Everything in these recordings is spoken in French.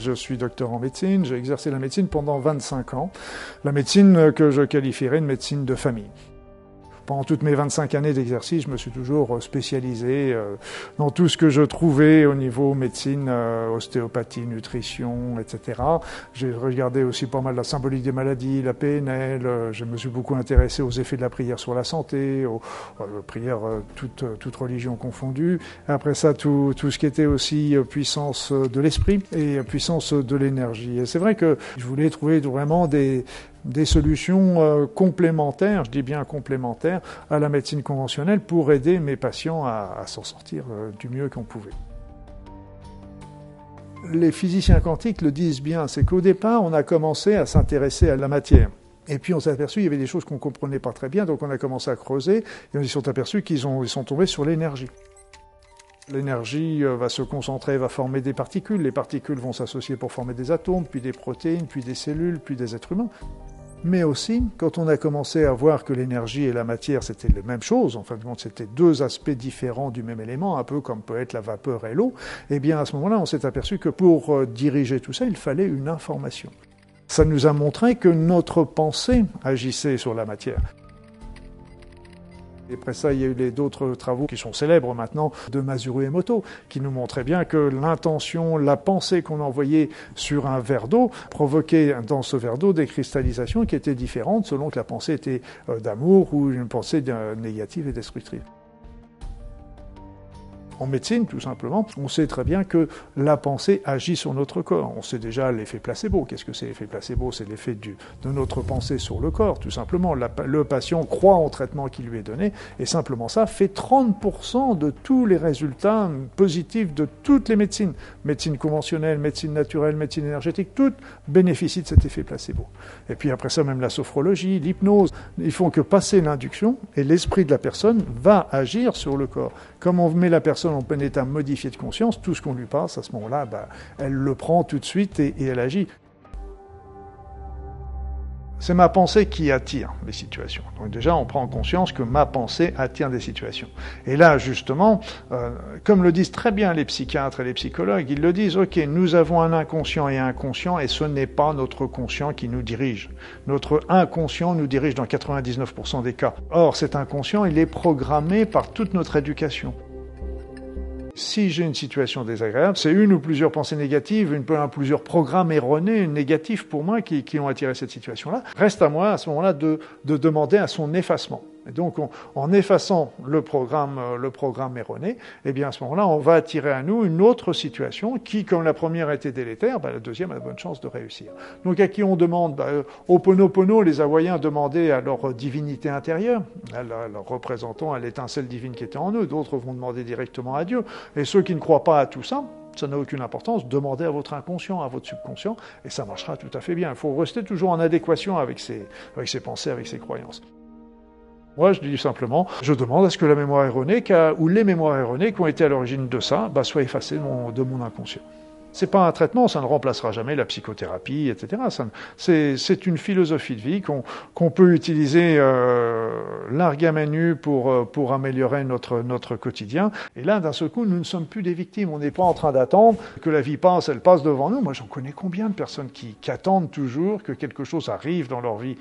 Je suis docteur en médecine, j'ai exercé la médecine pendant 25 ans, la médecine que je qualifierais de médecine de famille. Pendant toutes mes 25 années d'exercice, je me suis toujours euh, spécialisé euh, dans tout ce que je trouvais au niveau médecine, euh, ostéopathie, nutrition, etc. J'ai regardé aussi pas mal la symbolique des maladies, la PNL. Je me suis beaucoup intéressé aux effets de la prière sur la santé, aux, prières toute, toute religion confondue. Après ça, tout ce qui était aussi puissance de l'esprit et puissance de l'énergie. Et c'est vrai que je voulais trouver vraiment des, des solutions euh, complémentaires, je dis bien complémentaires, à la médecine conventionnelle pour aider mes patients à, s'en sortir euh, du mieux qu'on pouvait. Les physiciens quantiques le disent bien, c'est qu'au départ, on a commencé à s'intéresser à la matière. Et puis on s'est aperçu qu'il y avait des choses qu'on ne comprenait pas très bien, donc on a commencé à creuser, et on s'est sont aperçus qu'ils ils sont tombés sur l'énergie. L'énergie euh, va se concentrer, va former des particules. Les particules vont s'associer pour former des atomes, puis des protéines, puis des cellules, puis des êtres humains. Mais aussi, quand on a commencé à voir que l'énergie et la matière, c'était la même chose, en fin de compte, c'était deux aspects différents du même élément, un peu comme peut être la vapeur et l'eau, eh bien, à ce moment-là, on s'est aperçu que pour euh, diriger tout ça, il fallait une information. Ça nous a montré que notre pensée agissait sur la matière. Et après ça, il y a eu d'autres travaux qui sont célèbres maintenant de Masuru Emoto, qui nous montraient bien que l'intention, la pensée qu'on envoyait sur un verre d'eau provoquait dans ce verre d'eau des cristallisations qui étaient différentes selon que la pensée était euh, d'amour ou une pensée négative et destructrice. En médecine, tout simplement, on sait très bien que la pensée agit sur notre corps. On sait déjà l'effet placebo. Qu'est-ce que c'est l'effet placebo? C'est l'effet de notre pensée sur le corps, tout simplement. le patient croit au traitement qui lui est donné, et simplement ça fait 30% de tous les résultats positifs de toutes les médecines. Médecine conventionnelle, médecine naturelle, médecine énergétique, toutes bénéficient de cet effet placebo. Et puis après ça, même la sophrologie, l'hypnose, ils font que passer l'induction, et l'esprit de la personne va agir sur le corps. Comme on met la personne en plein état modifié de conscience, tout ce qu'on lui passe, à ce moment-là, bah, elle le prend tout de suite et elle agit. C'est ma pensée qui attire les situations. Donc déjà, on prend conscience que ma pensée attire des situations. Et là, justement, euh, comme le disent très bien les psychiatres et les psychologues, ils le disent, OK, nous avons un inconscient et un conscient, et ce n'est pas notre conscient qui nous dirige. Notre inconscient nous dirige dans 99% des cas. Or, cet inconscient, il est programmé par toute notre éducation. Si j'ai une situation désagréable, c'est une ou plusieurs pensées négatives, une, plusieurs programmes erronés, négatifs pour moi, qui, qui ont attiré cette situation-là. Reste à moi, à ce moment-là, de, de demander à son effacement. Et donc, en effaçant le programme, euh, le programme erroné, eh bien, à ce moment-là, on va attirer à nous une autre situation qui, comme la première était délétère, bah, la deuxième a de bonnes chances de réussir. Donc, à qui on demande bah, Au Ponopono, les Hawaïens demandaient à leur divinité intérieure, à leur représentant à l'étincelle divine qui était en eux. D'autres vont demander directement à Dieu. Et ceux qui ne croient pas à tout ça, ça n'a aucune importance. Demandez à votre inconscient, à votre subconscient, et ça marchera tout à fait bien. Il faut rester toujours en adéquation avec ses pensées, avec ses croyances. Moi, je dis simplement, je demande à ce que la mémoire erronée, ou les mémoires erronées qui ont été à l'origine de ça, bah, soient effacées de mon, de mon inconscient. C'est pas un traitement, ça ne remplacera jamais la psychothérapie, etc. C'est une philosophie de vie qu'on peut utiliser euh, largue pour, euh, pour améliorer notre, notre quotidien. Et là, d'un seul coup, nous ne sommes plus des victimes. On n'est pas en train d'attendre que la vie passe, elle passe devant nous. Moi, j'en connais combien de personnes qui, qui attendent toujours que quelque chose arrive dans leur vie?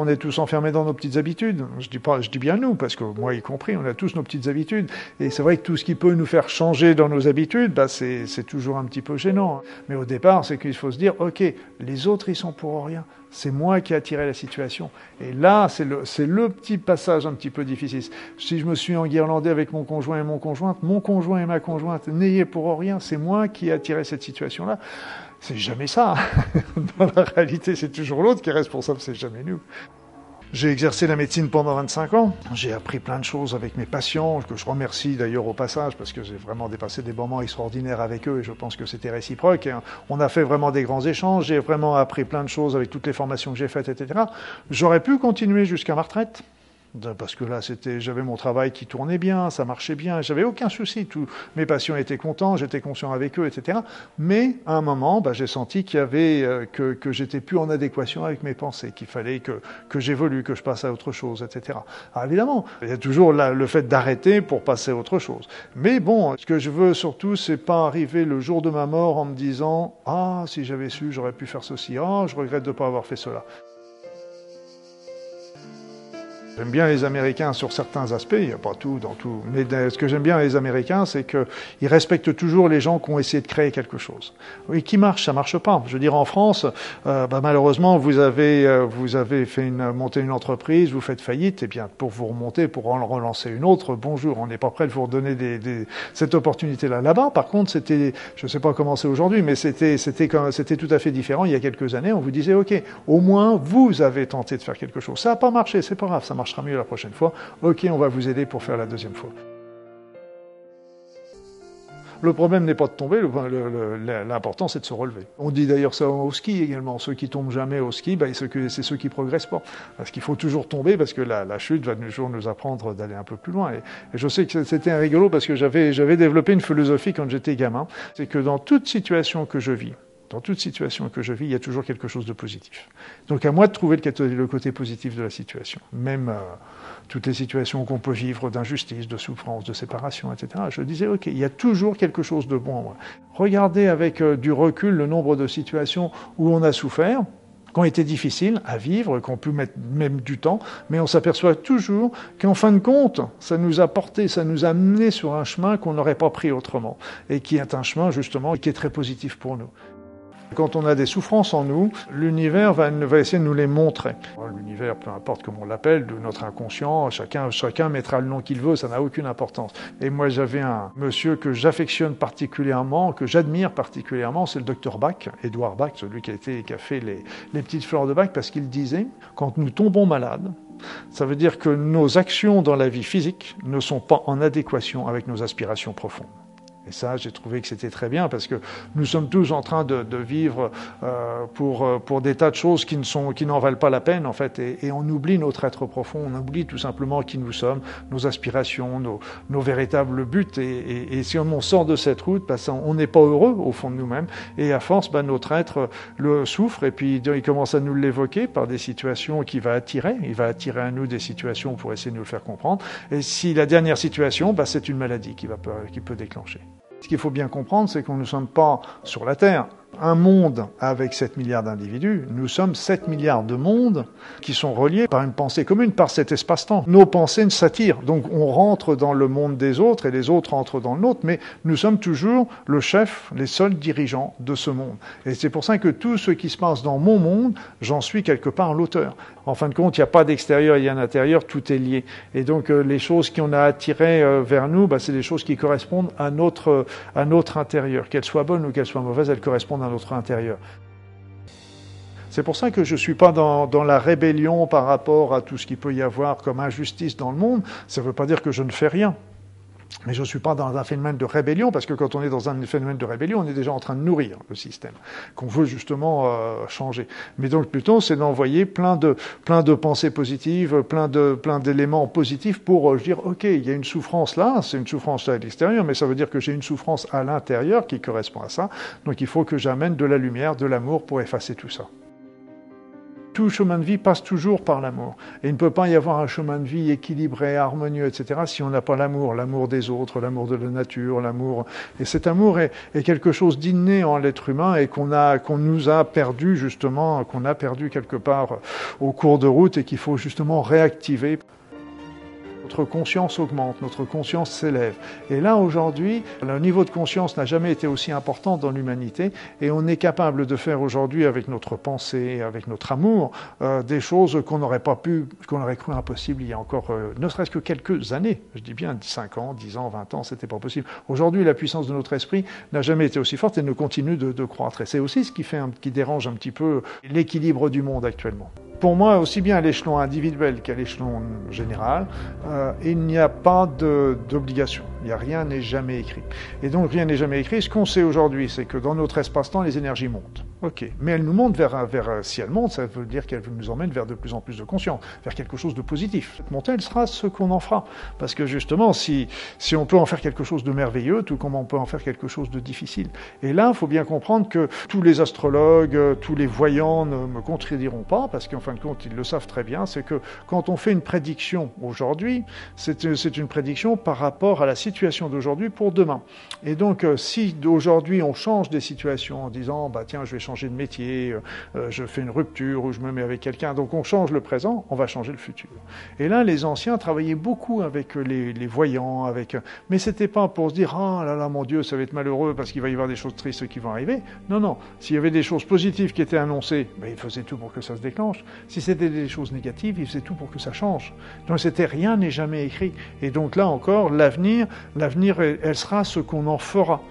On est tous enfermés dans nos petites habitudes. Je dis pas, je dis bien nous, parce que moi y compris, on a tous nos petites habitudes. Et c'est vrai que tout ce qui peut nous faire changer dans nos habitudes, bah c'est, toujours un petit peu gênant. Mais au départ, c'est qu'il faut se dire, ok, les autres ils sont pour rien. C'est moi qui ai attiré la situation. Et là, c'est le, petit passage un petit peu difficile. Si je me suis enguirlandé avec mon conjoint et mon conjointe, mon conjoint et ma conjointe, n'ayez pour rien, c'est moi qui ai attiré cette situation-là. C'est jamais ça. Dans la réalité, c'est toujours l'autre qui est responsable, c'est jamais nous. J'ai exercé la médecine pendant 25 ans. J'ai appris plein de choses avec mes patients, que je remercie d'ailleurs au passage, parce que j'ai vraiment dépassé des moments extraordinaires avec eux et je pense que c'était réciproque. on a fait vraiment des grands échanges. J'ai vraiment appris plein de choses avec toutes les formations que j'ai faites, etc. J'aurais pu continuer jusqu'à ma retraite. Parce que là, c'était, j'avais mon travail qui tournait bien, ça marchait bien, j'avais aucun souci. Tous mes patients étaient contents, j'étais conscient avec eux, etc. Mais à un moment, bah, j'ai senti qu'il y avait euh, que, que j'étais plus en adéquation avec mes pensées, qu'il fallait que, que j'évolue, que je passe à autre chose, etc. Alors évidemment, il y a toujours le fait d'arrêter pour passer à autre chose. Mais bon, ce que je veux surtout, c'est pas arriver le jour de ma mort en me disant ah si j'avais su, j'aurais pu faire ceci, ah je regrette de ne pas avoir fait cela. J'aime bien les Américains sur certains aspects, il n'y a pas tout dans tout. Mais ce que j'aime bien les Américains, c'est qu'ils respectent toujours les gens qui ont essayé de créer quelque chose. Oui, qui marche, ça marche pas. Je veux dire, en France, euh, bah, malheureusement, vous avez, euh, vous avez fait une, monter une entreprise, vous faites faillite, et eh bien pour vous remonter, pour en relancer une autre, bonjour, on n'est pas prêt de vous redonner cette opportunité-là. Là-bas, par contre, c'était, je ne sais pas comment c'est aujourd'hui, mais c'était tout à fait différent. Il y a quelques années, on vous disait, ok, au moins vous avez tenté de faire quelque chose. Ça n'a pas marché, c'est pas grave, ça marche sera mieux la prochaine fois. Ok, on va vous aider pour faire la deuxième fois. Le problème n'est pas de tomber, l'important c'est de se relever. On dit d'ailleurs ça au ski également, ceux qui tombent jamais au ski, ben, c'est ceux qui progressent pas. Parce qu'il faut toujours tomber, parce que la, chute va toujours nous apprendre d'aller un peu plus loin. Et, je sais que c'était rigolo parce que j'avais développé une philosophie quand j'étais gamin, c'est que dans toute situation que je vis, dans toute situation que je vis, il y a toujours quelque chose de positif. Donc à moi de trouver le côté positif de la situation. Même euh, toutes les situations qu'on peut vivre d'injustice, de souffrance, de séparation, etc. Je disais, OK, il y a toujours quelque chose de bon en moi. Regardez avec euh, du recul le nombre de situations où on a souffert, qui ont été difficiles à vivre, qui ont pu mettre même du temps, mais on s'aperçoit toujours qu'en fin de compte, ça nous a porté, ça nous a amené sur un chemin qu'on n'aurait pas pris autrement, et qui est un chemin justement qui est très positif pour nous. Quand on a des souffrances en nous, l'univers va, essayer de nous les montrer. L'univers, peu importe comment on l'appelle, de notre inconscient, chacun, chacun mettra le nom qu'il veut, ça n'a aucune importance. Et moi, j'avais un monsieur que j'affectionne particulièrement, que j'admire particulièrement, c'est le docteur Bach, Edouard Bach, celui qui a, été, qui a fait les, les petites fleurs de Bach, parce qu'il disait, quand nous tombons malades, ça veut dire que nos actions dans la vie physique ne sont pas en adéquation avec nos aspirations profondes. Et ça, j'ai trouvé que c'était très bien parce que nous sommes tous en train de, vivre euh, pour, euh, pour des tas de choses qui, ne sont, qui n'en valent pas la peine, en fait. Et, on oublie notre être profond, on oublie tout simplement qui nous sommes, nos aspirations, nos, nos véritables buts. Et, si on sort de cette route, bah, on n'est pas heureux au fond de nous-mêmes. Et à force, bah, notre être le souffre et puis il commence à nous l'évoquer par des situations qui va attirer. Il va attirer à nous des situations pour essayer de nous le faire comprendre. Et si la dernière situation, bah, c'est une maladie qui, va, qui peut déclencher. Ce qu'il faut bien comprendre, c'est qu'on ne sommes pas sur la Terre un monde avec 7 milliards d'individus, nous sommes 7 milliards de mondes qui sont reliés par une pensée commune, par cet espace-temps. Nos pensées ne s'attirent, donc on rentre dans le monde des autres et les autres entrent dans le nôtre, mais nous sommes toujours le chef, les seuls dirigeants de ce monde. Et c'est pour ça que tout ce qui se passe dans mon monde, j'en suis quelque part l'auteur. En fin de compte, il n'y a pas d'extérieur, il y a un intérieur, tout est lié. Et donc euh, les choses qui on a attirées euh, vers nous, bah, c'est des choses qui correspondent notre, à notre intérieur. Qu'elles soient bonnes ou qu'elles soient mauvaises, elles correspondent à notre intérieur. C'est pour ça que je ne suis pas dans, dans, la rébellion par rapport à tout ce qu'il peut y avoir comme injustice dans le monde. Ça ne veut pas dire que je ne fais rien. Mais je ne suis pas dans un phénomène de rébellion, parce que quand on est dans un phénomène de rébellion, on est déjà en train de nourrir le système, qu'on veut justement euh, changer. Mais donc plutôt, c'est d'envoyer plein de, plein de pensées positives, plein de, plein d'éléments positifs pour euh, dire, OK, il y a une souffrance là, c'est une souffrance à l'extérieur, mais ça veut dire que j'ai une souffrance à l'intérieur qui correspond à ça. Donc il faut que j'amène de la lumière, de l'amour pour effacer tout ça tout chemin de vie passe toujours par l'amour. Et il ne peut pas y avoir un chemin de vie équilibré, harmonieux, etc., si on n'a pas l'amour, l'amour des autres, l'amour de la nature, l'amour. Et cet amour est, quelque chose d'inné en l'être humain et qu'on a, qu'on nous a perdu justement, qu'on a perdu quelque part au cours de route et qu'il faut justement réactiver notre conscience augmente, notre conscience s'élève. Et là, aujourd'hui, le niveau de conscience n'a jamais été aussi important dans l'humanité et on est capable de faire aujourd'hui avec notre pensée, avec notre amour, euh, des choses qu'on n'aurait pas pu, qu'on aurait cru impossible il y a encore, euh, ne serait-ce que quelques années. Je dis bien 5 ans, 10 ans, 20 ans, c'était pas possible. Aujourd'hui, la puissance de notre esprit n'a jamais été aussi forte et ne continue de, croître. Et c'est aussi ce qui, fait qui dérange un petit peu l'équilibre du monde actuellement. Pour moi, aussi bien à l'échelon individuel qu'à l'échelon général, euh, il n'y a pas d'obligation. Il n'y a rien n'est jamais écrit. Et donc rien n'est jamais écrit. Ce qu'on sait aujourd'hui, c'est que dans notre espace-temps, les énergies montent. Ok, mais elle nous montre vers, vers si elle monte, ça veut dire qu'elle nous emmène vers de plus en plus de conscience, vers quelque chose de positif. Cette montée, elle sera ce qu'on en fera, parce que justement, si si on peut en faire quelque chose de merveilleux, tout comme on peut en faire quelque chose de difficile. Et là, il faut bien comprendre que tous les astrologues, tous les voyants ne me contrediront pas, parce qu'en fin de compte, ils le savent très bien, c'est que quand on fait une prédiction aujourd'hui, c'est une prédiction par rapport à la situation d'aujourd'hui pour demain. Et donc, euh, si d'aujourd'hui on change des situations en disant, bah tiens, je vais changer de métier, euh, euh, je fais une rupture ou je me mets avec quelqu'un. Donc on change le présent, on va changer le futur. Et là, les anciens travaillaient beaucoup avec les, voyants, avec. Mais c'était pas pour se dire ah là là mon Dieu, ça va être malheureux parce qu'il va y avoir des choses tristes qui vont arriver. Non non, s'il y avait des choses positives qui étaient annoncées, ben, ils faisaient tout pour que ça se déclenche. Si c'était des choses négatives, ils faisaient tout pour que ça change. Donc c'était rien n'est jamais écrit. Et donc là encore, l'avenir, l'avenir, elle sera ce qu'on en fera.